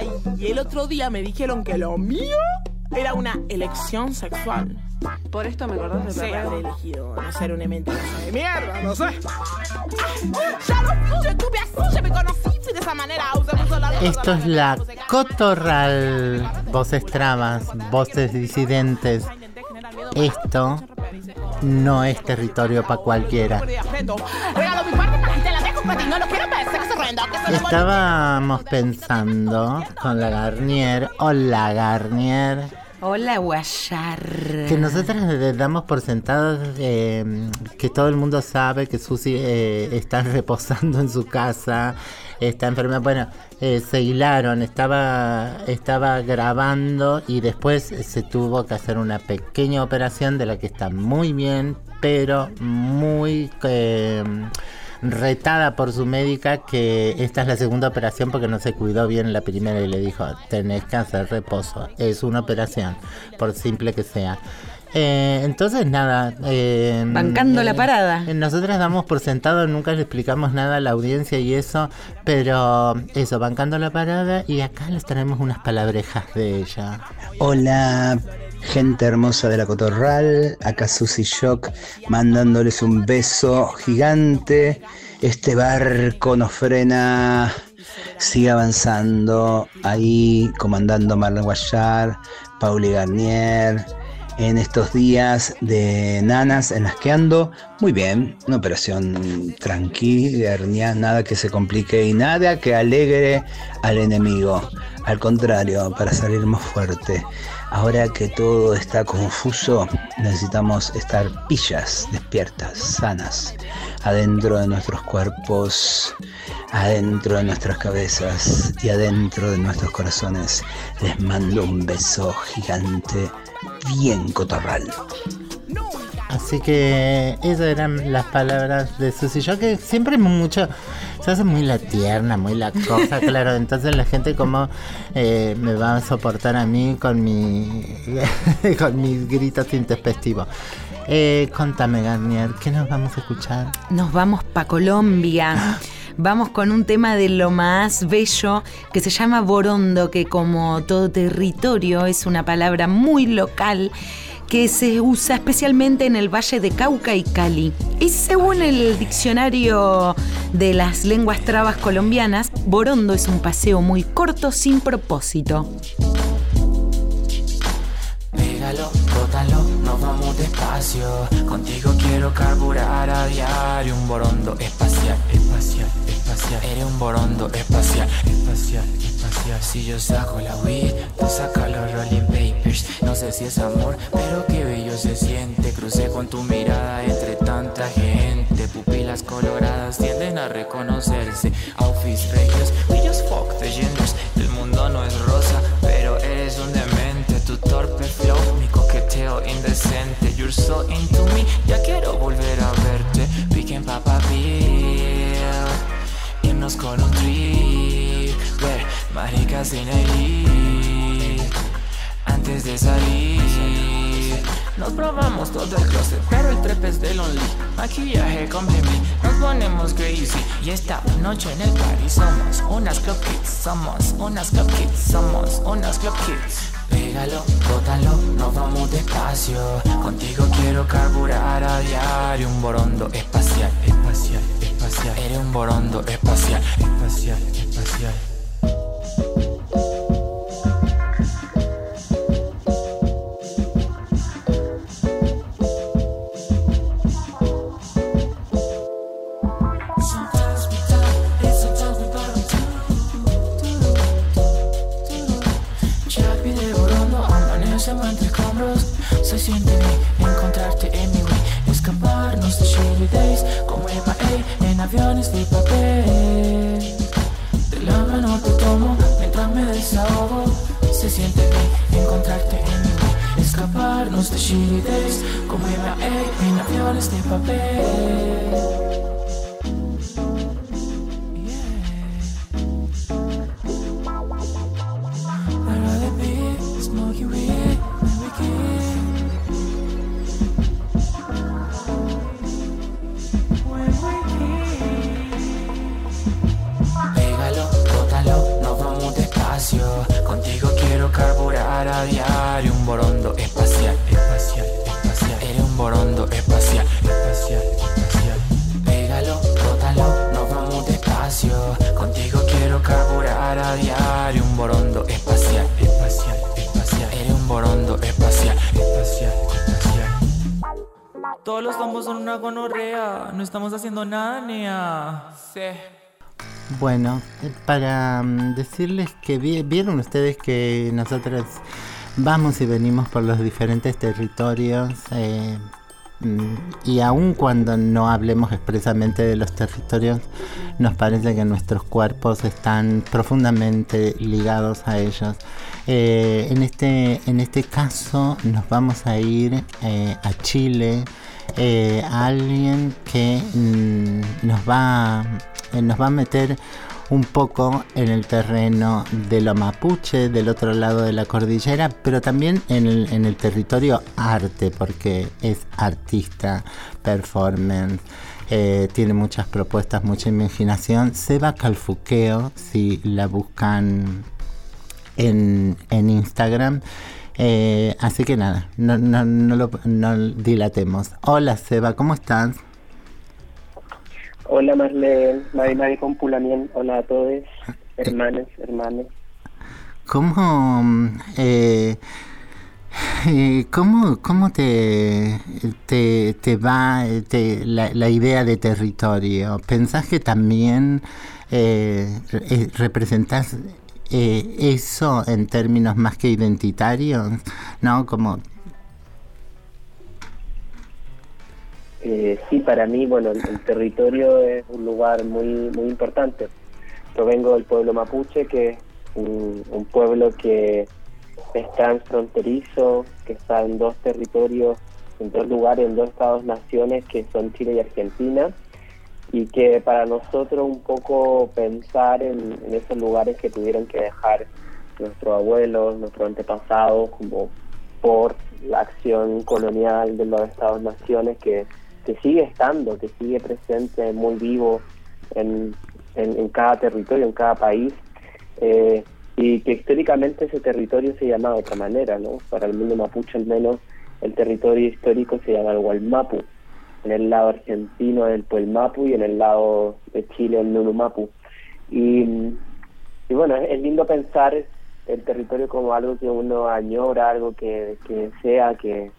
Ay, y el otro día me dijeron que lo mío era una elección sexual. Por esto me acordás de habré elegido no ser una mentirosa de mierda, no sé. Ya lo así, me de esa manera. Esto es la cotorral. Voces trabas, voces disidentes. Esto no es territorio para cualquiera. Regalo mi parte Estábamos pensando con la Garnier, hola Garnier, Hola, Guayar. que nosotras le damos por sentado eh, que todo el mundo sabe que Susi eh, está reposando en su casa, está enferma. Bueno, eh, se hilaron, estaba, estaba grabando y después se tuvo que hacer una pequeña operación de la que está muy bien, pero muy... retada por su médica que esta es la segunda operación porque no se cuidó bien la primera y le dijo tenés que hacer reposo es una operación por simple que sea. Eh, entonces nada eh, Bancando la eh, parada. nosotras damos por sentado nunca le explicamos nada a la audiencia y eso pero eso bancando la parada y acá les traemos unas palabrejas de ella. Hola, gente hermosa de la Cotorral, acá Susy Shock, mandándoles un beso gigante. Este barco nos frena, sigue avanzando, ahí comandando Marlon Guayar, Pauli Garnier, en estos días de nanas en las que ando. Muy bien, una operación tranquila, nada que se complique y nada que alegre al enemigo. Al contrario, para salir más fuerte. Ahora que todo está confuso, necesitamos estar pillas, despiertas, sanas, adentro de nuestros cuerpos, adentro de nuestras cabezas y adentro de nuestros corazones. Les mando un beso gigante, bien cotorral. Así que esas eran las palabras de Susy Yo que siempre mucho se hace muy la tierna, muy la cosa, claro. Entonces la gente como eh, me va a soportar a mí con mi con mis gritos intempestivos. Eh, contame, Garnier, ¿qué nos vamos a escuchar? Nos vamos pa' Colombia. Vamos con un tema de lo más bello que se llama Borondo, que como todo territorio es una palabra muy local que se usa especialmente en el Valle de Cauca y Cali. Y según el diccionario de las lenguas trabas colombianas, Borondo es un paseo muy corto sin propósito. Pégalo, bótalo, nos vamos Contigo quiero carburar a diario. Un borondo espacial, espacial, espacial. Eres un borondo espacial, espacial, espacial. Si yo saco la weed, tú sacas los rolling papers. No sé si es amor, pero qué bello se siente. Crucé con tu mirada entre tanta gente. Pupilas coloradas tienden a reconocerse. Outfits regios, we fuck the genders. El mundo no es rosa, pero eres un demente. Tu torpe flow, mi indecente. You're so into me, ya quiero volver a verte. Can papa pill, irnos con un trip. Maricas sin. Antes de salir, nos probamos todo el closet, pero el trep es del only. Maquillaje con nos ponemos crazy. Y esta noche en el party somos unas club kids, somos unas club kids, somos unas club kids. Pégalo, bótalo, nos vamos despacio. Contigo quiero carburar a diario. Un borondo espacial, espacial, espacial. Eres un borondo espacial, espacial, espacial. Diario. Un borondo espacial, espacial, espacial. Eres un borondo espacial, espacial, espacial. Todos los tombos son una gonorrea. No estamos haciendo nada, Nea. Sí. Bueno, para mm, decirles que vieron ustedes que nosotros vamos y venimos por los diferentes territorios eh, y aun cuando no hablemos expresamente de los territorios, nos parece que nuestros cuerpos están profundamente ligados a ellos. Eh, en, este, en este caso nos vamos a ir a Chile, a alguien que mm, nos va eh, nos va a meter un poco en el terreno de lo mapuche, del otro lado de la cordillera, pero también en el, territorio arte, porque es artista, performance, eh, tiene muchas propuestas, mucha imaginación. Seba Calfuqueo, si la buscan en, Instagram. Eh, así que nada, no, lo no dilatemos. Hola Seba, ¿cómo estás? Hola Marlene, Mari Mari Compulamien, hola a todos, hermanos, hermanos. ¿Cómo, eh, eh, cómo, cómo te, te, te va te, la, la, idea de territorio? ¿Pensás que también eh, eh representás eh, eso en términos más que identitarios? ¿No? Como Eh, sí, para mí, bueno, el, territorio es un lugar muy muy importante. Yo vengo del pueblo mapuche, que es un, pueblo que es transfronterizo, que está en dos territorios, en dos lugares, en dos estados-naciones, que son Chile y Argentina, y que para nosotros un poco pensar en, en esos lugares que tuvieron que dejar nuestros abuelos, nuestros antepasados, como por la acción colonial de los estados-naciones que que sigue estando, que sigue presente muy vivo en, en, cada territorio, en cada país, eh, y que históricamente ese territorio se llama de otra manera, ¿no? Para el mundo mapuche al menos el territorio histórico se llama el Gualmapu, en el lado argentino el Puelmapu y en el lado de Chile el Nunumapu. Y, y bueno, es lindo pensar el territorio como algo que uno añora, algo que, que desea, que,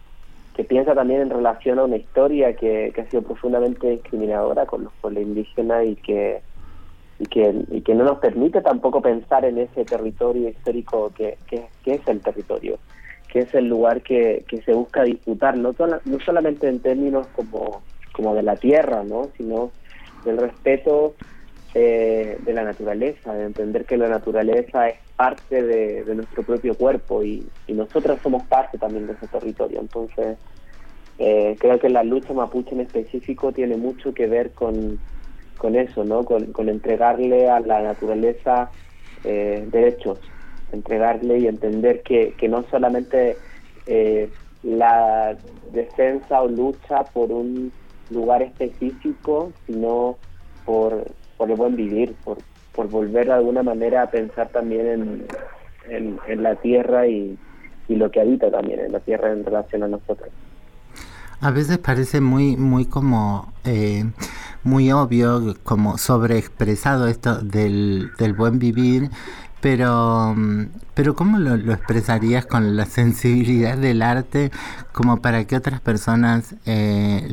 que piensa también en relación a una historia que, ha sido profundamente discriminadora con los pueblos indígenas y que y que, y que no nos permite tampoco pensar en ese territorio histórico que, que, es el territorio, que es el lugar que, que se busca disputar, no, no solamente en términos como, como de la tierra, ¿no? sino del respeto eh, de la naturaleza, de entender que la naturaleza es parte de, nuestro propio cuerpo y, y nosotras somos parte también de ese territorio. Entonces, eh, creo que la lucha mapuche en específico tiene mucho que ver con, eso, ¿no? Con, entregarle a la naturaleza eh, derechos, entregarle y entender que, que no solamente la defensa o lucha por un lugar específico, sino por por el buen vivir, por, por volver de alguna manera a pensar también en, en, la tierra y, y lo que habita también en la tierra en relación a nosotros. A veces parece muy, muy como eh, muy obvio, como sobreexpresado esto del, del buen vivir, pero, pero ¿cómo lo, lo, expresarías con la sensibilidad del arte como para que otras personas eh,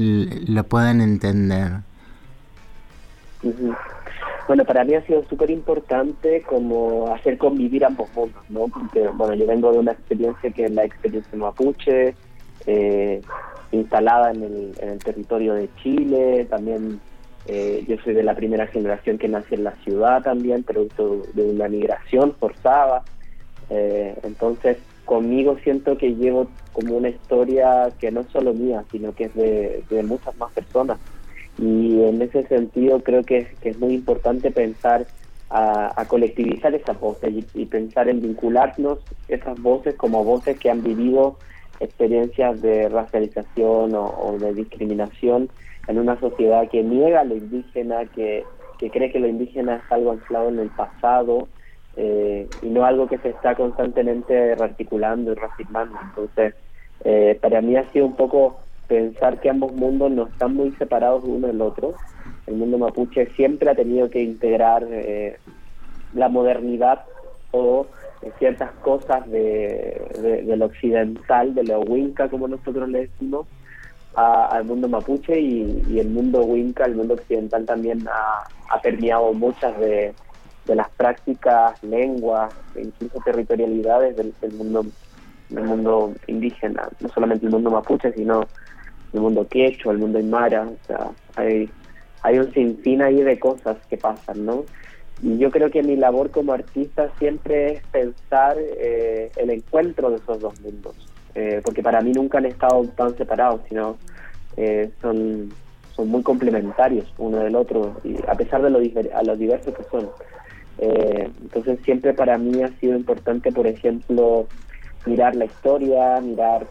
lo puedan entender? Bueno, para mí ha sido súper importante como hacer convivir ambos mundos, ¿no? Porque, bueno, yo vengo de una experiencia que es la experiencia mapuche, eh, instalada en el, territorio de Chile, también eh, yo soy de la primera generación que nació en la ciudad también, producto de una migración forzada. Eh, entonces, conmigo siento que llevo como una historia que no solo mía, sino que es de muchas más personas. Y en ese sentido creo que es, que es muy importante pensar a, colectivizar esas voces y, pensar en vincularnos esas voces como voces que han vivido experiencias de racialización o, de discriminación en una sociedad que niega lo indígena, que, que cree que lo indígena es algo anclado en el pasado eh, y no algo que se está constantemente rearticulando y reafirmando. Entonces, eh, para mí ha sido un poco pensar que ambos mundos no están muy separados uno del otro. El mundo mapuche siempre ha tenido que integrar eh, la modernidad o ciertas cosas de, lo occidental, de lo winca, como nosotros le decimos, al mundo mapuche y, el mundo winca, el mundo occidental también ha, permeado muchas de, las prácticas, lenguas, e incluso territorialidades del, mundo del mundo indígena, no solamente el mundo mapuche, sino el mundo quechua, el mundo aymara, o sea, hay, hay un sinfín ahí de cosas que pasan, ¿no? Y yo creo que mi labor como artista siempre es pensar eh, el encuentro de esos dos mundos, eh, porque para mí nunca han estado tan separados, sino eh, son, son muy complementarios uno del otro, y a pesar de lo, a lo diversos que son. entonces siempre para mí ha sido importante, por ejemplo, mirar la historia, mirar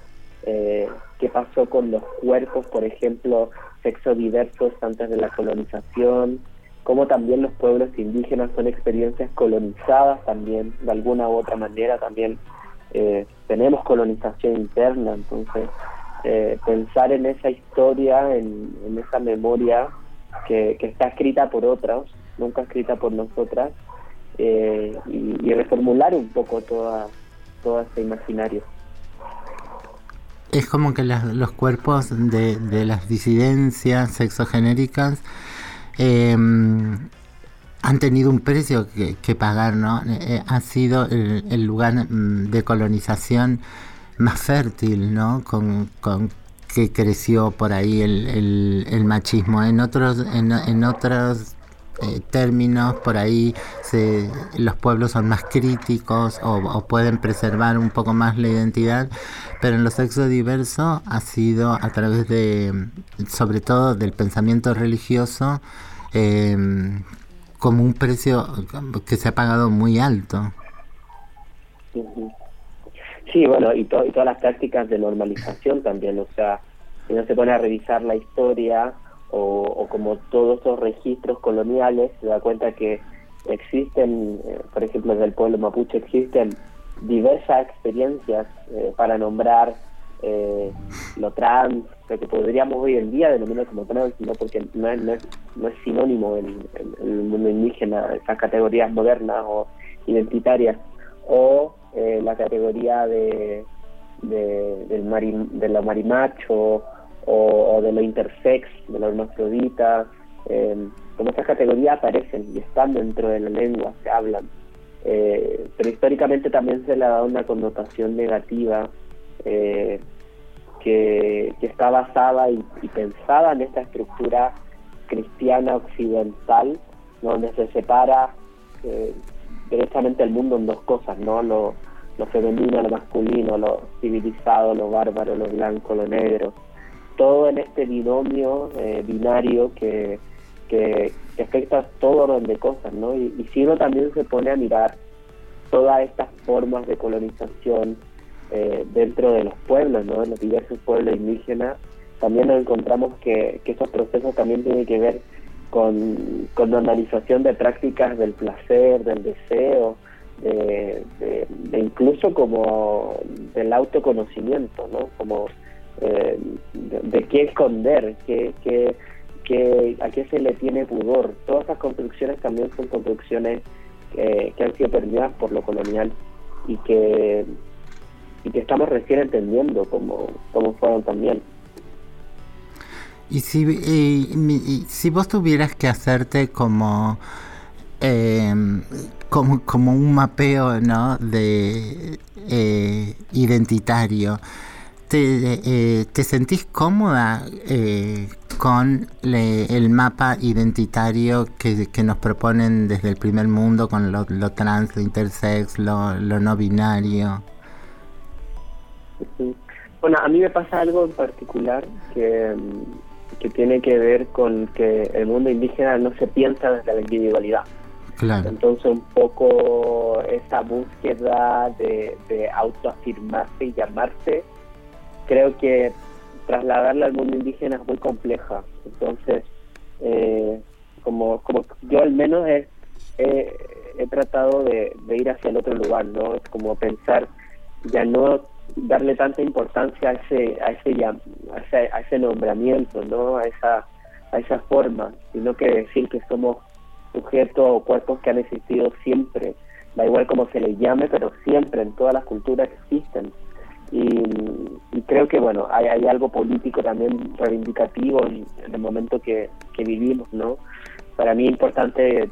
qué pasó con los cuerpos, por ejemplo, sexo diversos antes de la colonización, como también los pueblos indígenas son experiencias colonizadas también, de alguna u otra manera también eh, tenemos colonización interna, entonces eh, pensar en esa historia, en, esa memoria que, está escrita por otros, nunca escrita por nosotras, eh, y, reformular un poco toda, todo ese imaginario. Es como que los cuerpos de, las disidencias sexogenéricas eh, han tenido un precio que, pagar, ¿no? Eh, ha sido el, lugar mm, de colonización más fértil, ¿no? Con, que creció por ahí el, machismo. En otros, en, otros eh, términos, por ahí los pueblos son más críticos o, pueden preservar un poco más la identidad, pero en lo sexo diverso ha sido a través de, sobre todo del pensamiento religioso, eh, como un precio que se ha pagado muy alto. Sí, bueno, y, todas las prácticas de normalización también, o sea, si uno se pone a revisar la historia o, como todos esos registros coloniales, se da cuenta que existen, eh, por ejemplo, desde el pueblo mapuche existen diversas experiencias eh, para nombrar eh, lo trans, que podríamos hoy en día denominar como trans, no porque no es, no es, sinónimo en, el mundo indígena, esas categorías modernas o identitarias, o eh, la categoría de, de, del de lo marimacho o, de lo intersex, de lo hermafrodita, eh, como esas categorías aparecen y están dentro de la lengua, se hablan. Eh, pero históricamente también se le ha dado una connotación negativa eh, que, está basada y, pensada en esta estructura cristiana occidental, donde se separa eh, directamente el mundo en dos cosas, ¿no? Lo, femenino, lo masculino, lo civilizado, lo bárbaro, lo blanco, lo negro. Todo en este binomio eh, binario que, que, afecta todo orden de cosas, ¿no? Y, si uno también se pone a mirar todas estas formas de colonización, eh, dentro de los pueblos, ¿no? en los diversos pueblos indígenas, también nos encontramos que, esos procesos también tienen que ver con, con normalización de prácticas del placer, del deseo, de, incluso como del autoconocimiento, ¿no? Como eh, de, qué esconder, qué, qué, a qué se le tiene pudor. Todas esas construcciones también son construcciones que han sido perdidas por lo colonial y que y que estamos recién entendiendo cómo, cómo fueron también. Y si, si vos tuvieras que hacerte como, em, como, como un mapeo ¿no? de eh, identitario, ¿te, eh, ¿te sentís cómoda eh, con el mapa identitario que, que, nos proponen desde el primer mundo con lo, lo trans, lo intersex, lo, lo no binario? Bueno, a mí me pasa algo en particular que, que tiene que ver con que el mundo indígena no se piensa desde la individualidad. Entonces un poco esa búsqueda de, autoafirmarse y llamarse, creo que trasladarla al mundo indígena es muy compleja. Entonces, eh, como, como yo al menos he, he, tratado de, ir hacia el otro lugar, ¿no? Es como pensar ya no darle tanta importancia a ese a ese a ese, nombramiento no a esa a esa forma sino que decir que somos sujetos o cuerpos que han existido siempre, da igual como se les llame, pero siempre en todas las culturas existen. Y, creo que bueno, hay, hay, algo político también reivindicativo en, el momento que, que vivimos, ¿no? Para mí es importante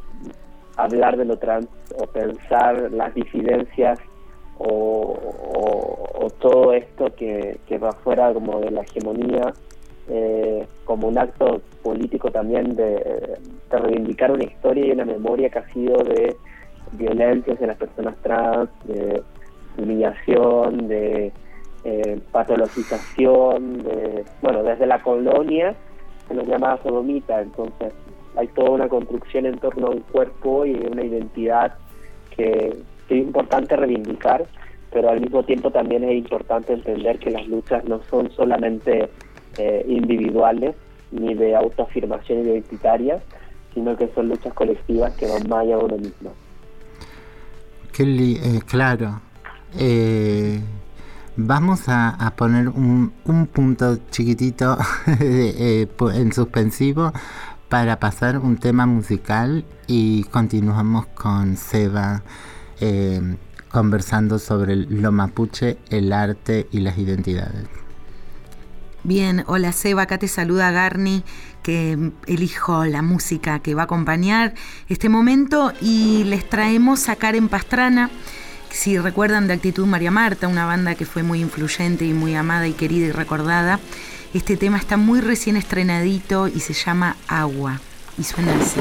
hablar de lo trans o pensar las disidencias o, todo esto que, va fuera como de la hegemonía eh, como un acto político también de, reivindicar una historia y una memoria que ha sido de violencias de las personas trans, de humillación, de eh, patologización, de, bueno, desde la colonia se nos llamaba sodomita, entonces hay toda una construcción en torno a un cuerpo y una identidad que, es importante reivindicar, pero al mismo tiempo también es importante entender que las luchas no son solamente eh, individuales ni de autoafirmación identitaria, sino que son luchas colectivas que van más allá de uno mismo. Qué eh, claro. Eh, vamos a, poner un, un, punto chiquitito en suspensivo para pasar un tema musical y continuamos con Seba eh, conversando sobre lo mapuche, el arte y las identidades. Bien, hola Seba, acá te saluda Garni, que elijo la música que va a acompañar este momento y les traemos a Karen Pastrana. Si recuerdan de Actitud María Marta, una banda que fue muy influyente y muy amada y querida y recordada, este tema está muy recién estrenadito y se llama Agua. Y suena así.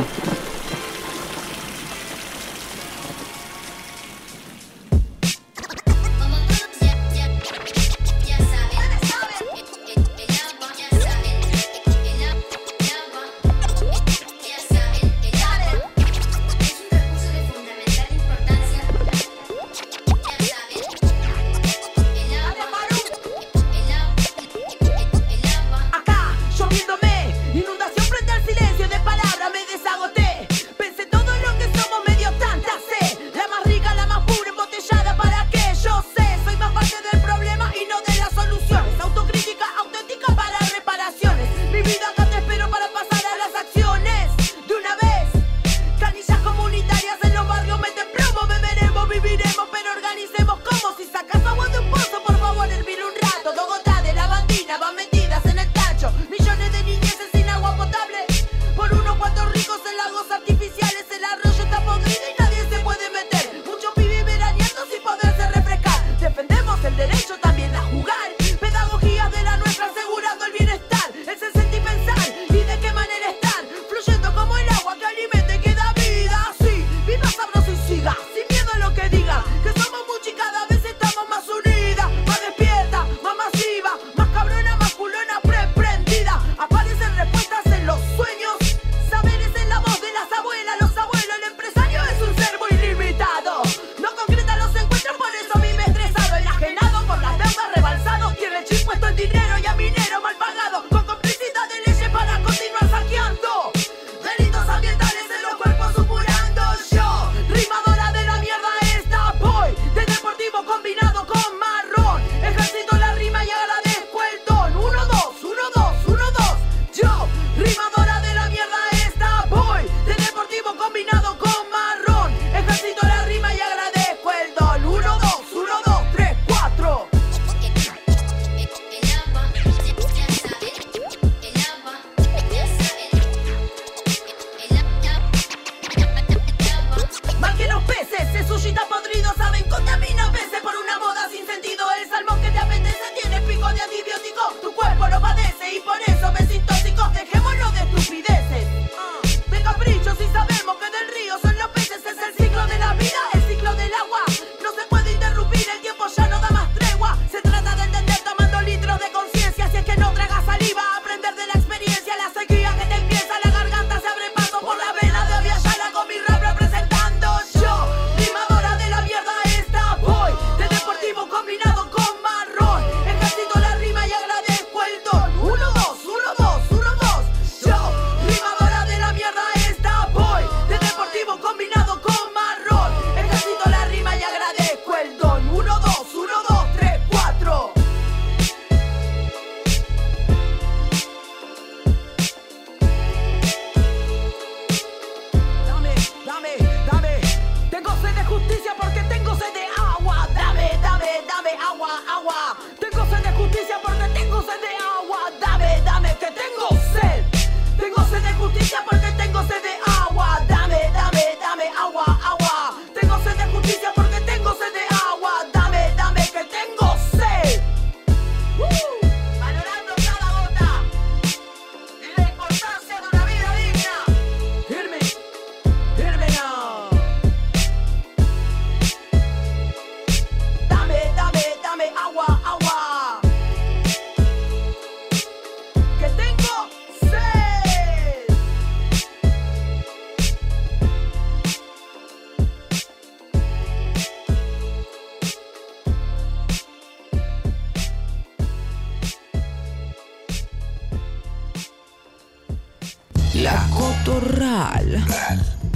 La Cotorral.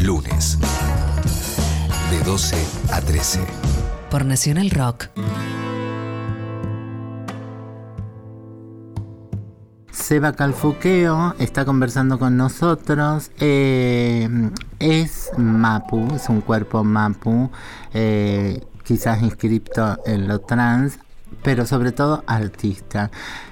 Lunes. De 12 a 13. Por Nacional Rock. Seba Calfuqueo está conversando con nosotros. eh, es Mapu, es un cuerpo Mapu, eh, quizás inscripto en lo trans, pero sobre todo artista.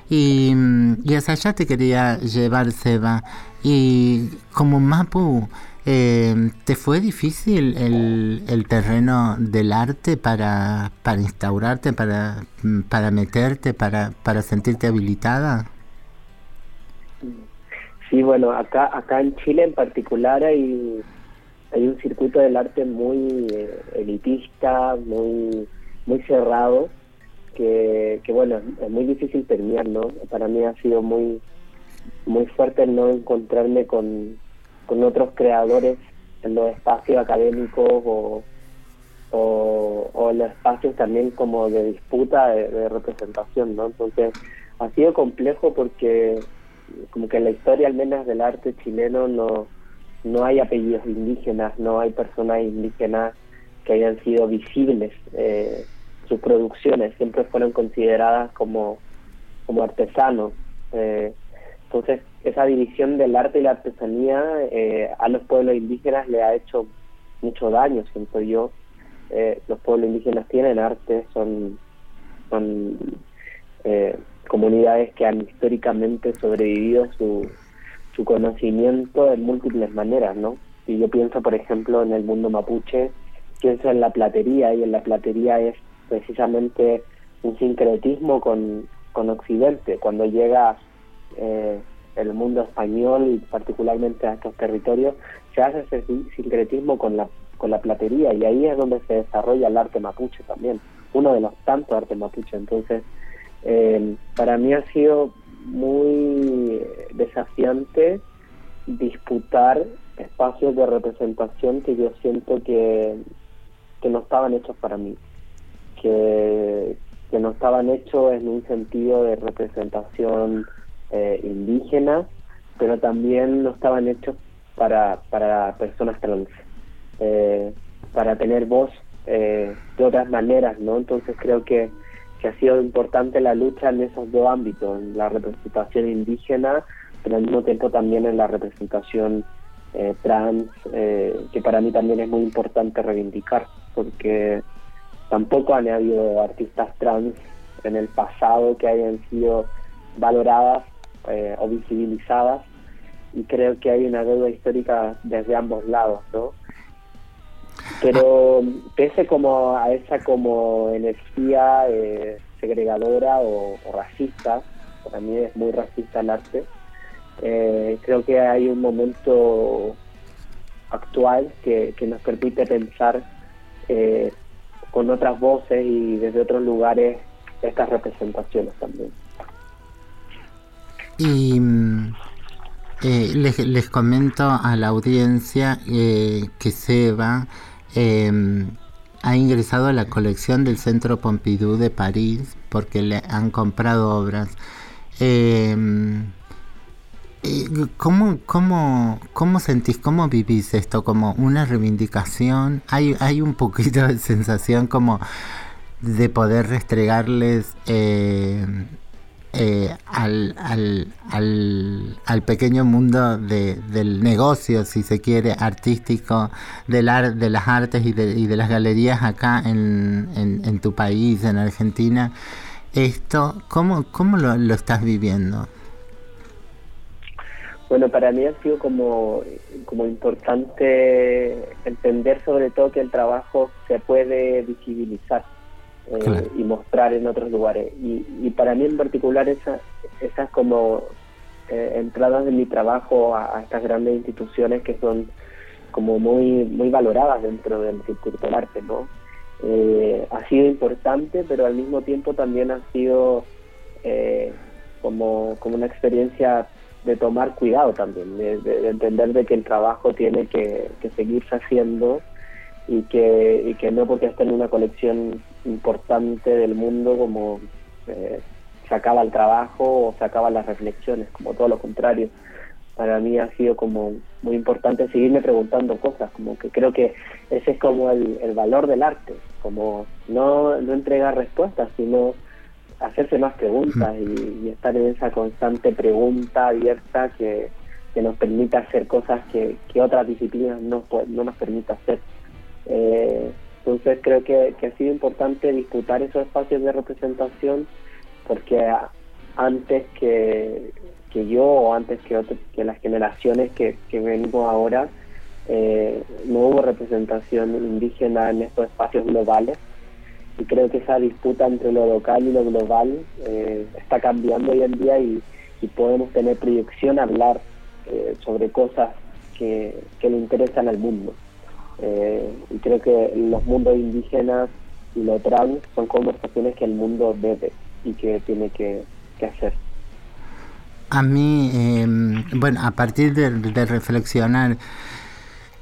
Y, mm, y hacia allá te quería llevar, Seba. Y como Mapu, eh, ¿te fue difícil el, el terreno del arte para, para instaurarte, para, para meterte, para, para sentirte habilitada? Sí, bueno, acá acá en Chile en particular hay, hay un circuito del arte muy eh, elitista, muy muy cerrado, que, bueno, es muy difícil terminar, ¿no? Para mí ha sido muy muy fuerte el no encontrarme con, con otros creadores en los espacios académicos o, o, o en los espacios también como de disputa, de, de representación, ¿no? Entonces ha sido complejo porque como que en la historia al menos del arte chileno no, no hay apellidos indígenas, no hay personas indígenas que hayan sido visibles. Eh, sus producciones siempre fueron consideradas como, como artesanos. Eh, entonces, esa división del arte y la artesanía eh, a los pueblos indígenas le ha hecho mucho daño, siento yo. Eh, los pueblos indígenas tienen arte, son, son eh, comunidades que han históricamente sobrevivido su, su conocimiento en múltiples maneras, ¿no? Y yo pienso, por ejemplo, en el mundo mapuche, pienso en la platería, y en la platería es precisamente un sincretismo con, con Occidente. Cuando llega eh, el mundo español, particularmente a estos territorios, se hace ese sin- sincretismo con la, con la platería, y ahí es donde se desarrolla el arte mapuche también, uno de los tantos artes mapuche. Entonces, eh, para mí ha sido muy desafiante disputar espacios de representación que yo siento que, que no estaban hechos para mí, que, no estaban hechos en un sentido de representación eh, indígena, pero también no estaban hechos para, para personas trans, eh, para tener voz eh, de otras maneras, ¿no? Entonces creo que, que ha sido importante la lucha en esos dos ámbitos, en la representación indígena, pero al mismo tiempo también en la representación eh, trans, eh, que para mí también es muy importante reivindicar, porque tampoco han habido artistas trans en el pasado que hayan sido valoradas eh, o visibilizadas y creo que hay una deuda histórica desde ambos lados, ¿no? Pero pese como a esa como energía eh, segregadora o, racista, para mí es muy racista el arte, eh, creo que hay un momento actual que, nos permite pensar con otras voces y desde otros lugares estas representaciones también. Y mm, eh, les, comento a la audiencia eh, que Seba eh, ha ingresado a la colección del Centro Pompidou de París porque le han comprado obras. ¿Cómo, cómo, ¿Cómo sentís, cómo vivís esto? ¿Como una reivindicación? ¿Hay, hay un poquito de sensación como de poder restregarles eh, eh, al, al, al, al, pequeño mundo de, del negocio, si se quiere, artístico, del ar, de las artes y de, y de las galerías acá en, en, en, tu país, en Argentina. Esto, ¿cómo, cómo lo, lo estás viviendo? Bueno, para mí ha sido como, como importante entender sobre todo que el trabajo se puede visibilizar eh, claro. y mostrar en otros lugares. Y, y para mí en particular esa, esas como eh, entradas de mi trabajo a, a, estas grandes instituciones que son como muy muy valoradas dentro del circuito del arte, ¿no? Eh, ha sido importante, pero al mismo tiempo también ha sido eh, como, como una experiencia de tomar cuidado también, de, de, de, entender de que el trabajo tiene que, seguirse haciendo y que, y que no porque esté en una colección importante del mundo como eh, se acaba el trabajo o se acaban las reflexiones, como todo lo contrario. Para mí ha sido como muy importante seguirme preguntando cosas, como que creo que ese es como el, el valor del arte, como no, no entregar respuestas, sino hacerse más preguntas y, y, estar en esa constante pregunta abierta que, que nos permita hacer cosas que, que otras disciplinas no, no nos permite hacer. Eh, entonces creo que, que, ha sido importante disputar esos espacios de representación porque antes que, que yo o antes que, otro, que las generaciones que, que venimos ahora, eh, no hubo representación indígena en estos espacios globales y creo que esa disputa entre lo local y lo global eh, está cambiando hoy en día y, podemos tener proyección a hablar eh, sobre cosas que, que le interesan al mundo. Eh, y creo que los mundos indígenas y lo trans son conversaciones que el mundo debe y que tiene que, hacer. A mí, eh, bueno, a partir de reflexionar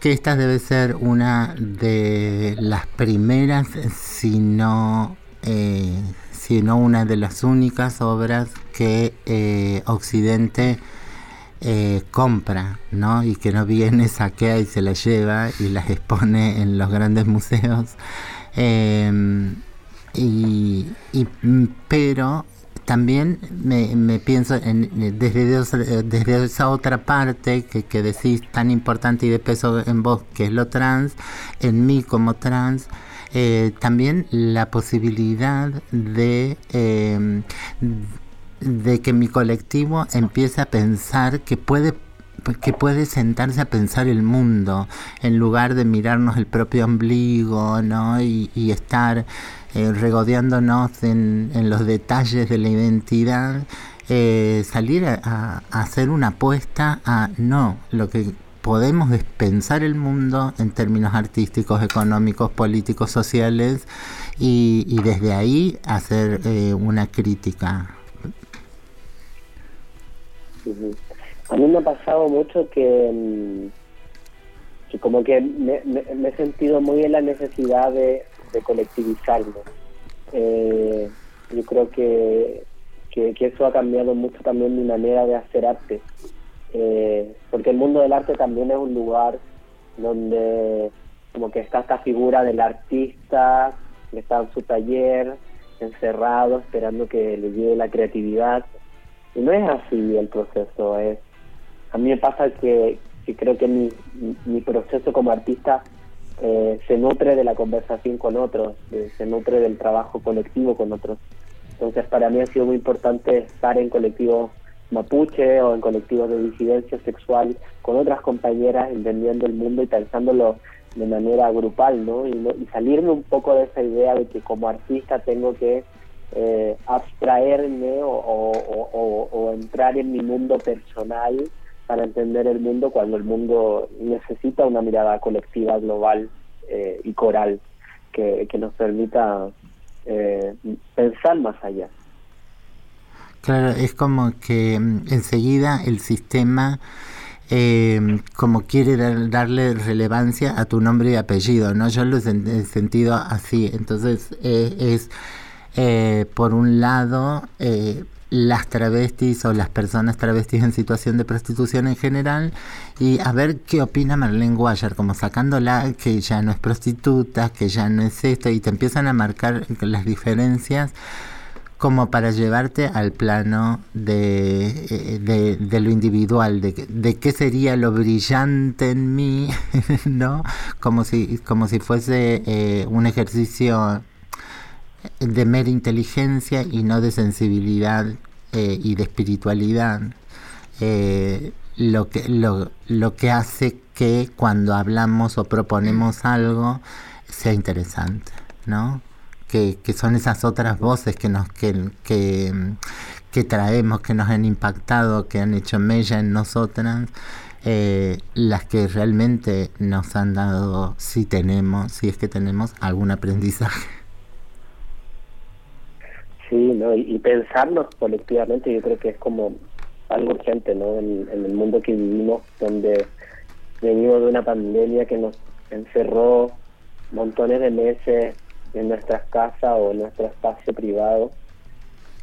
que esta debe ser una de las primeras, si no, eh, si no una de las únicas obras que eh, Occidente eh, compra, ¿no? Y que no viene, saquea y se la lleva y las expone en los grandes museos. Y, pero también me, pienso en, desde, desde esa otra parte que, decís tan importante y de peso en vos, que es lo trans, en mí como trans, eh, también la posibilidad de, eh, de que mi colectivo empiece a pensar que puede que puede sentarse a pensar el mundo en lugar de mirarnos el propio ombligo, ¿no? Y estar eh, regodeándonos en, en, los detalles de la identidad, eh, salir a, hacer una apuesta a no, lo que podemos pensar el mundo en términos artísticos, económicos, políticos, sociales y, y desde ahí hacer eh, una crítica. A mí me ha pasado mucho que, mm, que como que me, me, me, he sentido muy en la necesidad de, de colectivizarlo. Eh, yo creo que, que, que, eso ha cambiado mucho también mi manera de hacer arte. Eh, porque el mundo del arte también es un lugar donde como que está esta figura del artista que está en su taller, encerrado, esperando que le llegue la creatividad. Y no es así el proceso, es a mí me pasa que, que creo que mi, mi, proceso como artista eh, se nutre de la conversación con otros, de, se nutre del trabajo colectivo con otros. Entonces para mí ha sido muy importante estar en colectivos mapuche o en colectivos de disidencia sexual con otras compañeras entendiendo el mundo y pensándolo de manera grupal, ¿no? Y, y salirme un poco de esa idea de que como artista tengo que eh, abstraerme o entrar en mi mundo personal para entender el mundo cuando el mundo necesita una mirada colectiva, global eh, y coral que, que, nos permita eh, pensar más allá. Claro, es como que mm, enseguida el sistema eh, como quiere dar, darle relevancia a tu nombre y apellido, ¿no? Yo lo he sentido así, entonces es eh, por un lado las travestis o las personas travestis en situación de prostitución en general y a ver qué opina Marlene Guayar, como sacándola que ya no es prostituta, que ya no es esto y te empiezan a marcar las diferencias como para llevarte al plano de, eh, de, de lo individual, de, de qué sería lo brillante en mí, ¿no? Como si, como si fuese eh, un ejercicio de mera inteligencia y no de sensibilidad eh, y de espiritualidad. Eh, lo, que, lo, lo que hace que cuando hablamos o proponemos algo sea interesante, ¿no? Que, que son esas otras voces que nos que, que, que traemos, que nos han impactado, que han hecho mella en nosotras, eh, las que realmente nos han dado, si tenemos, si es que tenemos algún aprendizaje. Sí, ¿no? y, pensarnos colectivamente yo creo que es como algo urgente ¿no? en, en el mundo que vivimos, donde venimos de una pandemia que nos encerró montones de meses en nuestras casas o en nuestro espacio privado.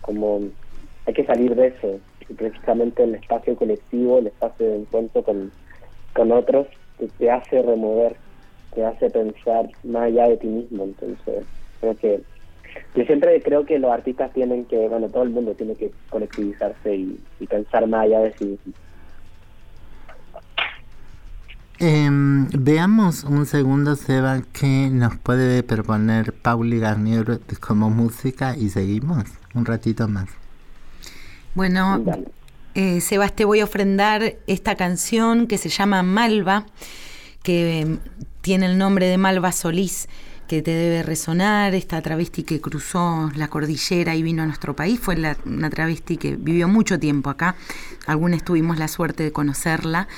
Como hay que salir de eso, y precisamente el espacio colectivo, el espacio de encuentro con, con otros, te, te hace remover, te hace pensar más allá de ti mismo. Entonces, creo que yo siempre creo que los artistas tienen que, bueno, todo el mundo tiene que colectivizarse y, y pensar más allá de sí mismo. Em, veamos un segundo, Seba, que nos puede proponer Pauli Garnier como música y seguimos un ratito más. Bueno, eh, Sebas, te voy a ofrendar esta canción que se llama Malva, que eh, tiene el nombre de Malva Solís, que te debe resonar. Esta travesti que cruzó la cordillera y vino a nuestro país fue la- una travesti que vivió mucho tiempo acá. Algunos tuvimos la suerte de conocerla.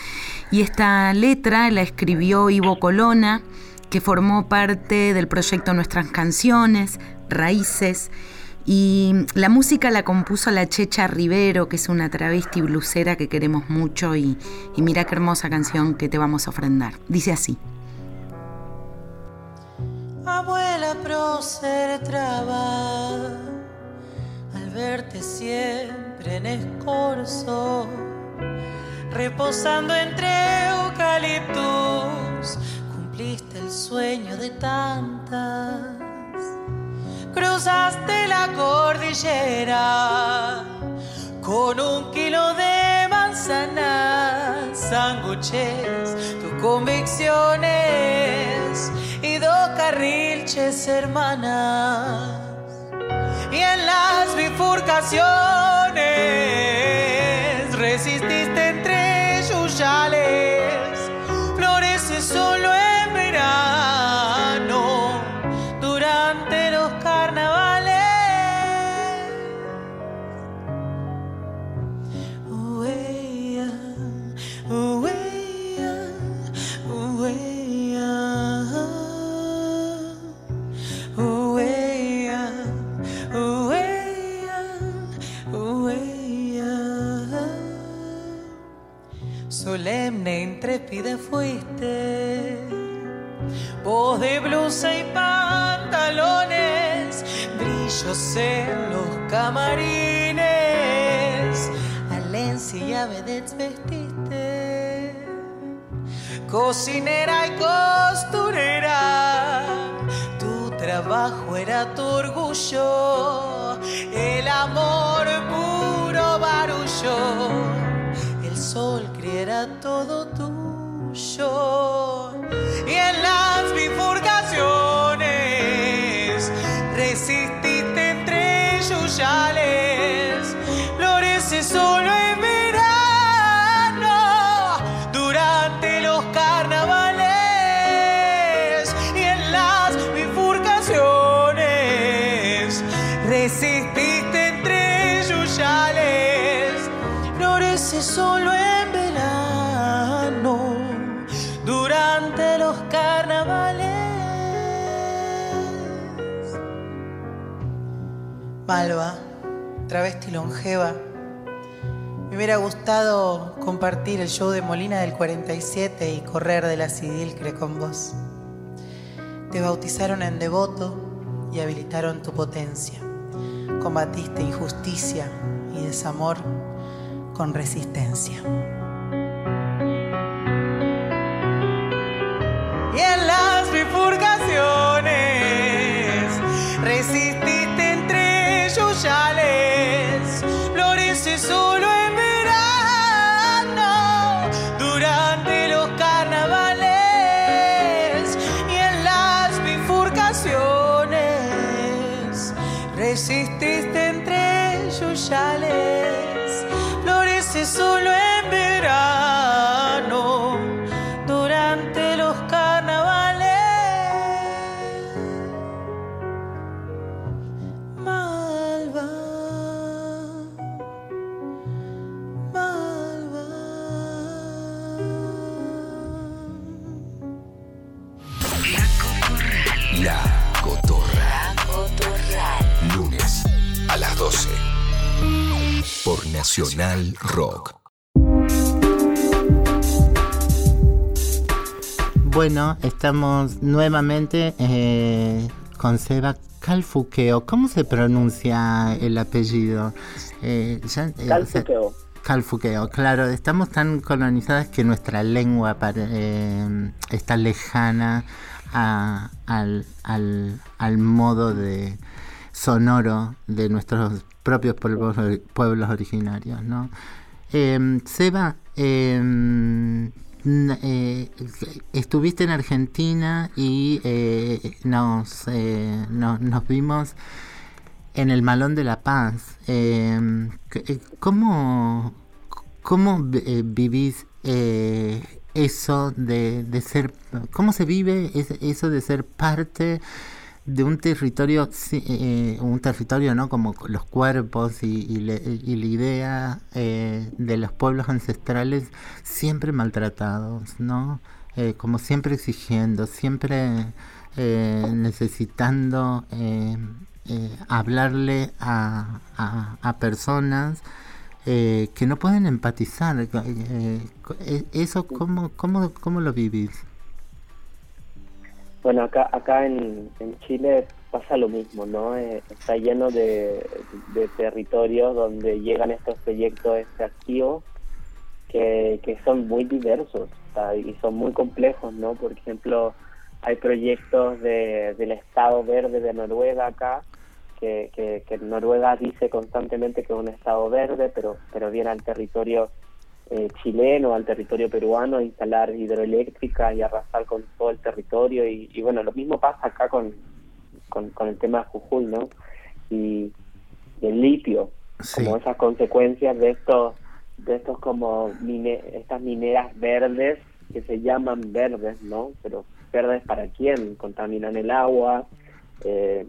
Y esta letra la escribió Ivo Colona, que formó parte del proyecto Nuestras Canciones, Raíces. Y la música la compuso la Checha Rivero, que es una travesti blusera que queremos mucho. Y, y mira qué hermosa canción que te vamos a ofrendar. Dice así. Abuela prócer traba, al verte siempre en escorzo, reposando entre eucaliptus, cumpliste el sueño de tantas. Cruzaste la cordillera con un kilo de manzanas, sándwiches, tus convicciones carrilches hermanas. Y en las bifurcaciones resististe entre yuyales, Solemne, intrépida fuiste, voz de blusa y pantalones, brillos en los camarines, Alencia y a vestiste, cocinera y costurera, tu trabajo era tu orgullo, el amor puro barullo, longeva. Me hubiera gustado compartir el show de Molina del 47 y correr de la Sidilcre con vos. Te bautizaron en devoto y habilitaron tu potencia. Combatiste injusticia y desamor con resistencia. Nacional Rock. Bueno, estamos nuevamente eh, con Seba Calfuqueo. ¿Cómo se pronuncia el apellido? Eh, ya, eh, Calfuqueo. Calfuqueo, claro, estamos tan colonizadas que nuestra lengua eh, está lejana a- al, al- al modo de sonoro de nuestros propios pueblos, pueblos originarios, ¿no? Eh, Seba, eh, eh, estuviste en Argentina y eh, nos, eh, no- nos vimos en el Malón de la Paz. C- eh, ¿Cómo, cómo vi- vivís eso de, de ser, cómo se vive es- eso de ser parte de un territorio, sí, eh, un territorio, ¿no? Como los cuerpos y, y le- y la idea eh, de los pueblos ancestrales siempre maltratados, ¿no? Eh, como siempre exigiendo, siempre eh, necesitando eh, eh, hablarle a, a- a personas eh, que no pueden empatizar. eh, eh, ¿Eso cómo, cómo, cómo lo vivís? Bueno, acá, acá en, en Chile pasa lo mismo, ¿no? Eh, está lleno de, de territorios donde llegan estos proyectos extractivos que, que son muy diversos y son muy complejos, ¿no? Por ejemplo, hay proyectos de, del Estado Verde de Noruega acá, que, que, que Noruega dice constantemente que es un Estado verde, pero, pero viene al territorio eh, chileno, al territorio peruano, a instalar hidroeléctricas y arrasar con todo el territorio. Y, y bueno, lo mismo pasa acá con, con, con el tema de Jujuy, ¿no? Y, y el litio, como esas consecuencias de estos, de estos como mine, estas mineras verdes que se llaman verdes, ¿no? Pero verdes para quién? Contaminan el agua, eh,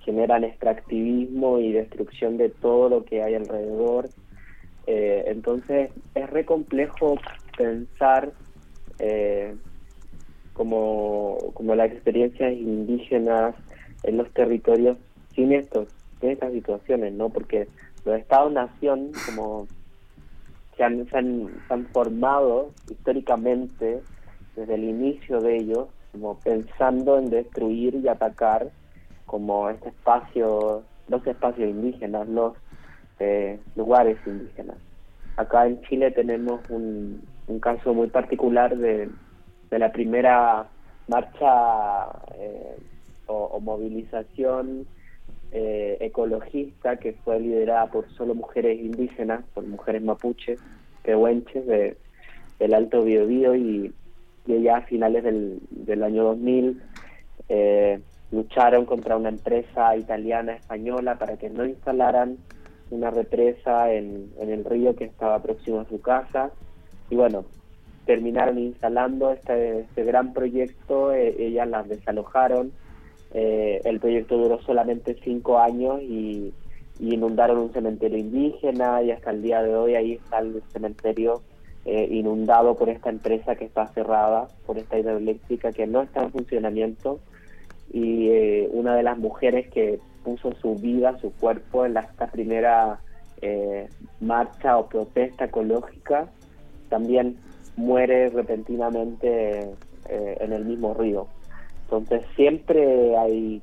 generan extractivismo y destrucción de todo lo que hay alrededor. Eh, entonces es re complejo pensar eh, como, como las experiencias indígenas en los territorios sin estos, sin estas situaciones, ¿no? Porque los estados-nación como se han, se han, se han formado históricamente desde el inicio de ellos, como pensando en destruir y atacar como este espacio, los espacios indígenas, los eh, lugares indígenas. Acá en Chile tenemos un, caso muy particular de, la primera marcha eh, o, movilización eh, ecologista que fue liderada por solo mujeres indígenas, por mujeres mapuches, pehuenches de, del Alto Biobío y, y ellas a finales del, del año 2000 eh, lucharon contra una empresa italiana española para que no instalaran una represa en, el río que estaba próximo a su casa. Y bueno terminaron instalando este, este gran proyecto eh, ellas las desalojaron. Eh, el proyecto duró solamente cinco años y, inundaron un cementerio indígena y hasta el día de hoy ahí está el cementerio eh, inundado por esta empresa que está cerrada, por esta hidroeléctrica que no está en funcionamiento. Y una de las mujeres que puso su vida, su cuerpo en esta primera eh, marcha o protesta ecológica, también muere repentinamente eh, en el mismo río. Entonces siempre hay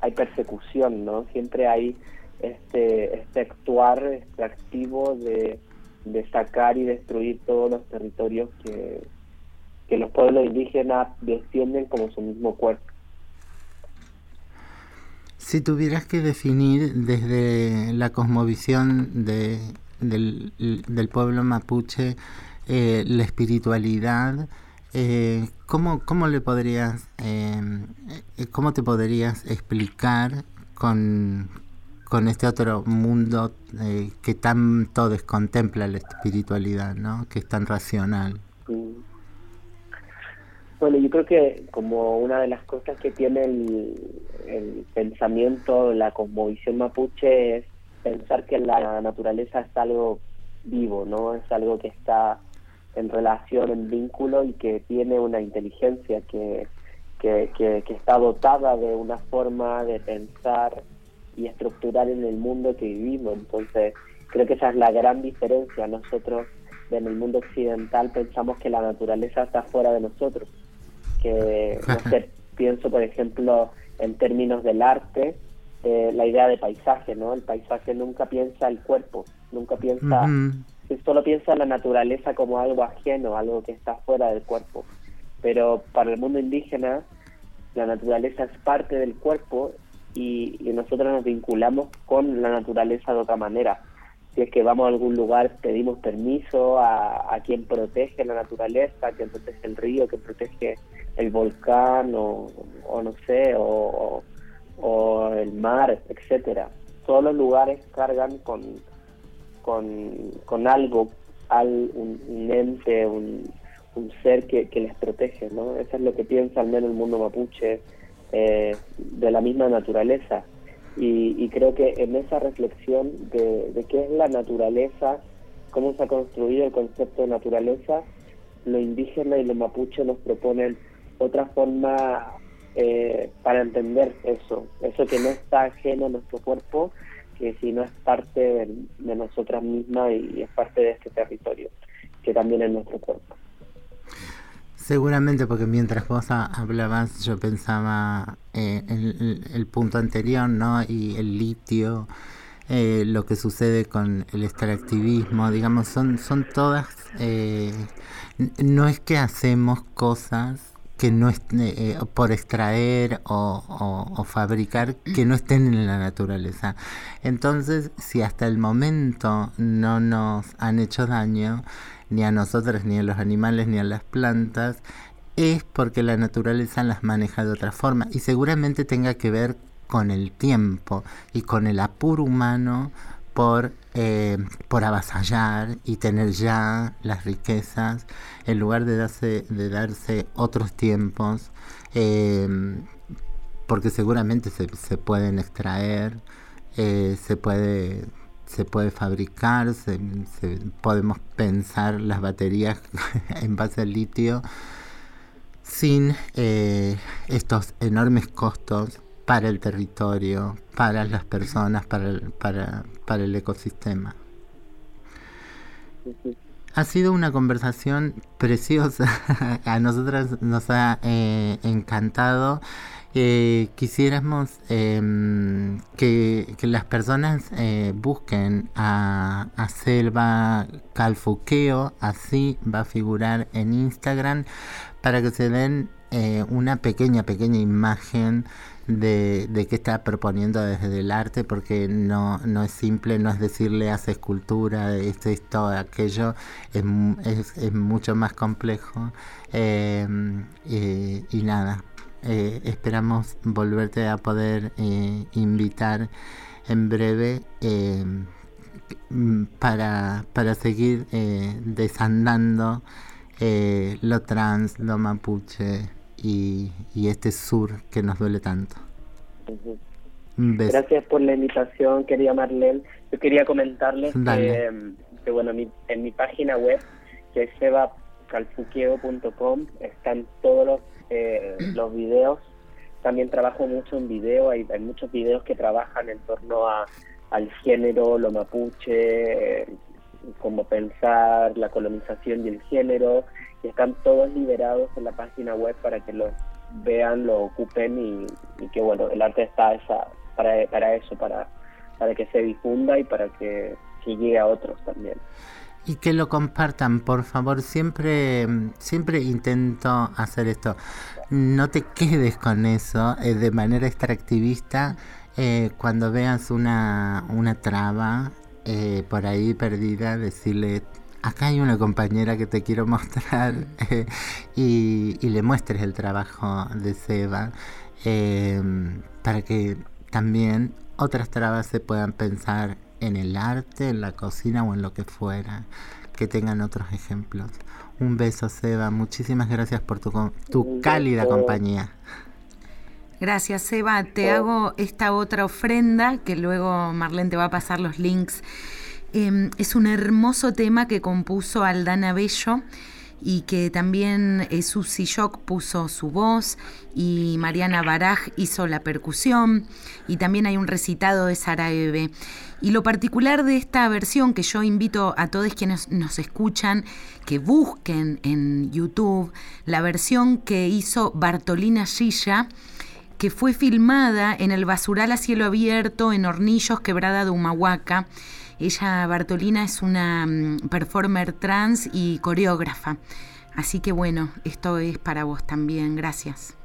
hay persecución, ¿no? Siempre hay este este actuar extractivo de, de sacar y destruir todos los territorios que, que los pueblos indígenas defienden como su mismo cuerpo. Si tuvieras que definir desde la cosmovisión de, del, del, pueblo mapuche eh, la espiritualidad, eh, ¿cómo, ¿cómo le podrías, eh, cómo te podrías explicar con, con este otro mundo que tanto descontempla la espiritualidad, ¿no? que es tan racional. Bueno, yo creo que como una de las cosas que tiene el, el pensamiento, la cosmovisión mapuche es pensar que la naturaleza es algo vivo, ¿no? Es algo que está en relación, en vínculo y que tiene una inteligencia que, que, que, que está dotada de una forma de pensar y estructurar en el mundo que vivimos. Entonces, creo que esa es la gran diferencia. Nosotros en el mundo occidental pensamos que la naturaleza está fuera de nosotros. Que, no sé, pienso por ejemplo en términos del arte, eh, la idea de paisaje, ¿no? El paisaje nunca piensa el cuerpo, nunca piensa, solo piensa la naturaleza como algo ajeno, algo que está fuera del cuerpo. Pero para el mundo indígena, la naturaleza es parte del cuerpo y, y nosotros nos vinculamos con la naturaleza de otra manera. Si es que vamos a algún lugar, pedimos permiso a, a quien protege la naturaleza, a quien protege el río, que protege el volcán o, no sé, o, el mar, etcétera. Todos los lugares cargan con, con, con algo, al, un, un ente, un, un ser que, que, les protege, ¿no? Eso es lo que piensa al menos el mundo mapuche eh, de la misma naturaleza. Y, y, creo que en esa reflexión de, qué es la naturaleza, cómo se ha construido el concepto de naturaleza, lo indígena y lo mapuche nos proponen otra forma eh, para entender eso, eso que no está ajeno a nuestro cuerpo, que si no es parte de, nosotras mismas y es parte de este territorio, que también es nuestro cuerpo. Seguramente porque mientras vos hablabas yo pensaba eh, el, punto anterior, ¿no? Y el litio, eh, lo que sucede con el extractivismo, digamos, son, son todas... Eh, no es que hacemos cosas que no est eh, por extraer o, o, fabricar que no estén en la naturaleza. Entonces, si hasta el momento no nos han hecho daño, ni a nosotros, ni a los animales, ni a las plantas, es porque la naturaleza las maneja de otra forma y seguramente tenga que ver con el tiempo y con el apuro humano por, eh, por avasallar y tener ya las riquezas en lugar de darse, de darse otros tiempos, eh, porque seguramente se, se pueden extraer, eh, se puede se puede fabricar, se, podemos pensar las baterías en base al litio sin eh, estos enormes costos para el territorio, para las personas, para el, para, para el ecosistema. Ha sido una conversación preciosa, a nosotras nos ha eh, encantado. Eh, quisiéramos eh, que, las personas eh, busquen a, Selva Calfuqueo, así va a figurar en Instagram, para que se den eh, una pequeña, pequeña imagen de, de qué está proponiendo desde el arte, porque no, no es simple, no es decirle hace escultura, esto, esto, aquello, es, es, es mucho más complejo. Eh, y nada, eh, esperamos volverte a poder eh, invitar en breve eh, para, para seguir desandando lo trans, lo mapuche y, y, este sur que nos duele tanto. Uh -huh. Gracias por la invitación, querida Marlene. Yo quería comentarles que, que, bueno, mi, en mi página web, que es sebacalfuqueo.com, están todos los eh, los videos, también trabajo mucho en video, hay, hay, muchos videos que trabajan en torno a, al género, lo mapuche, eh, cómo pensar, la colonización y el género, y están todos liberados en la página web para que los vean, lo ocupen y, y que bueno, el arte está esa, para, para eso, para, para que se difunda y para que, que llegue a otros también y que lo compartan, por favor. Siempre, siempre intento hacer esto. No te quedes con eso eh, de manera extractivista. Eh, cuando veas una, una traba eh, por ahí perdida, decirle, acá hay una compañera que te quiero mostrar y, y, le muestres el trabajo de Seba para que también otras trabas se puedan pensar en el arte, en la cocina o en lo que fuera, que tengan otros ejemplos. Un beso, Seba. Muchísimas gracias por tu, tu cálida compañía. Gracias, Eva. Te hago esta otra ofrenda que luego Marlene te va a pasar los links. Eh, es un hermoso tema que compuso Aldana Bello y que también eh, Susi puso su voz y Mariana Baraj hizo la percusión y también hay un recitado de Sara Eve. Y lo particular de esta versión que yo invito a todos quienes nos escuchan que busquen en YouTube la versión que hizo Bartolina Gilla que fue filmada en el basural a cielo abierto en Hornillos, Quebrada de Humahuaca. Ella, Bartolina, es una mm, performer trans y coreógrafa. Así que bueno, esto es para vos también. Gracias.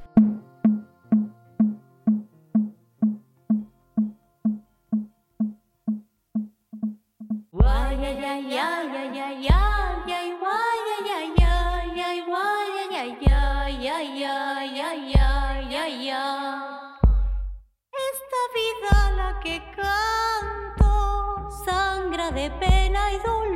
Esta vida que de pena y dolor.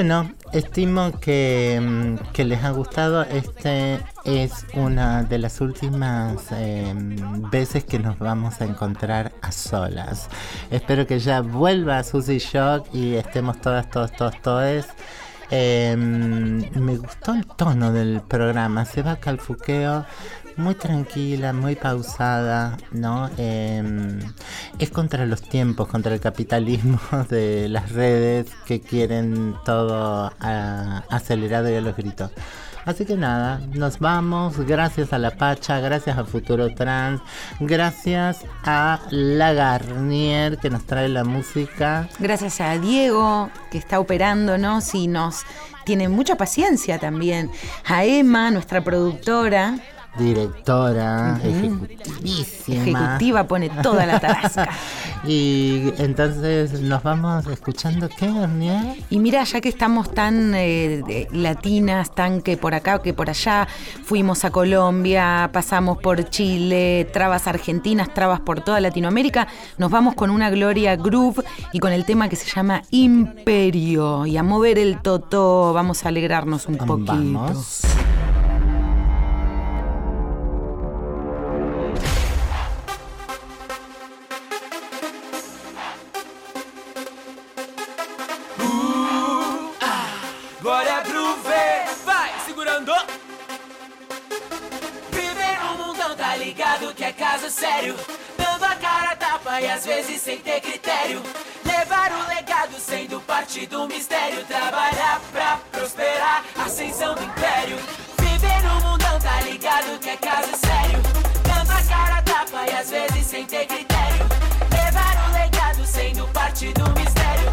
Bueno, estimo que, mm, que les ha gustado. Este es una de las últimas eh, veces que nos vamos a encontrar a solas. Espero que ya vuelva Susy Shock y estemos todas, todos, todos. Eh, me gustó el tono del programa. Se va muy tranquila, muy pausada, ¿no? Eh, es contra los tiempos, contra el capitalismo de las redes que quieren todo ah, acelerado y a los gritos. Así que nada, nos vamos. Gracias a La Pacha, gracias a Futuro Trans, gracias a La Garnier que nos trae la música. Gracias a Diego, que está operándonos y nos tiene mucha paciencia también. A Emma, nuestra productora. Directora, ejecutivísima. Ejecutiva pone toda la tarasca. y entonces nos vamos escuchando qué, Garnier. Y mira, ya que estamos tan eh, latinas, tan que por acá, que por allá, fuimos a Colombia, pasamos por Chile, trabas argentinas, trabas por toda Latinoamérica, nos vamos con una Gloria Groove y con el tema que se llama Imperio. Y a mover el totó, vamos a alegrarnos un poquito. Vamos. Ligado que é caso sério. Dando a cara a tapa e às vezes sem ter critério. Levar o legado sendo parte do mistério. Trabalhar pra prosperar, ascensão do império. Viver no mundão, tá ligado que é caso sério. Dando a cara a tapa e às vezes sem ter critério. Levar o legado sendo parte do mistério.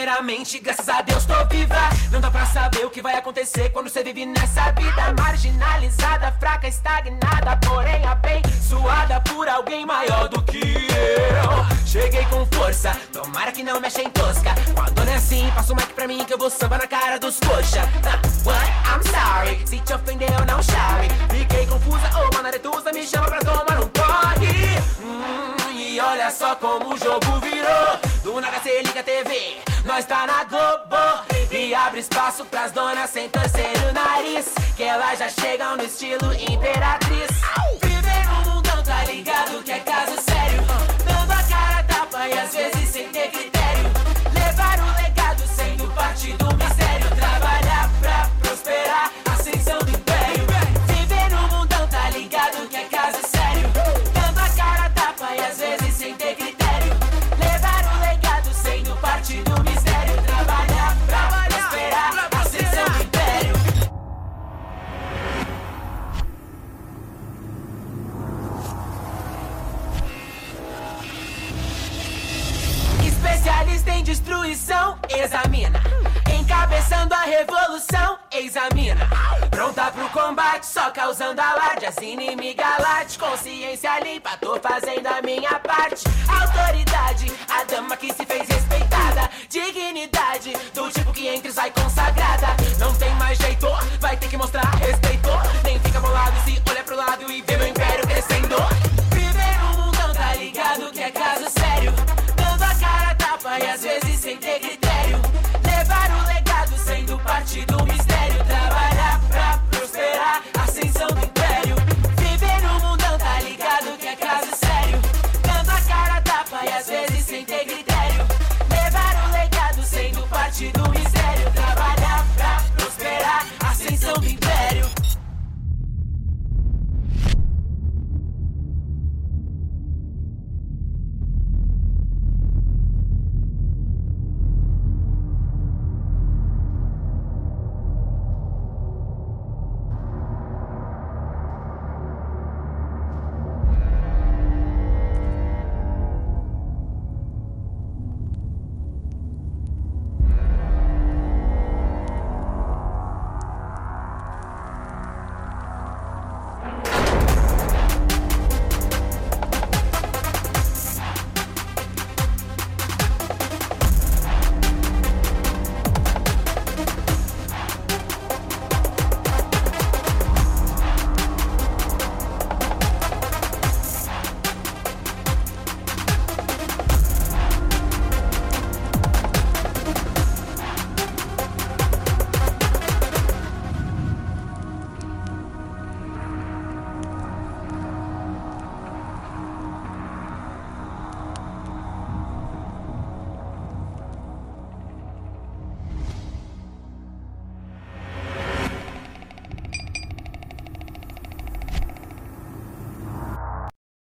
Primeiramente, graças a Deus tô viva. Não dá pra saber o que vai acontecer quando você vive nessa vida Marginalizada, fraca, estagnada Porém abençoada por alguém maior do que eu. Cheguei com força, tomara que não mexa em tosca. Quando não é assim, passa o mic pra mim que eu vou samba na cara dos coxa. Ah, What? I'm sorry, se te ofendeu não chore. Fiquei confusa, ô oh, Manaretusa me chama pra tomar um corre. Hum, E olha só como o jogo virou. Do nada cê liga a TV Nós tá na Globo E abre espaço pras donas sem torcer o nariz. Que elas já chegam no estilo imperatriz. Viver no mundão, tá ligado que é caso sério. Dando a cara tapa e às vezes sem ter critério sem destruição, examina. Encabeçando a revolução, examina. Pronta pro combate, só causando alarde. As inimigas late, consciência limpa, tô fazendo a minha parte. Autoridade, a dama que se fez respeitada. Dignidade, do tipo que entra e sai consagrada. Não tem mais jeito, vai ter que mostrar respeito.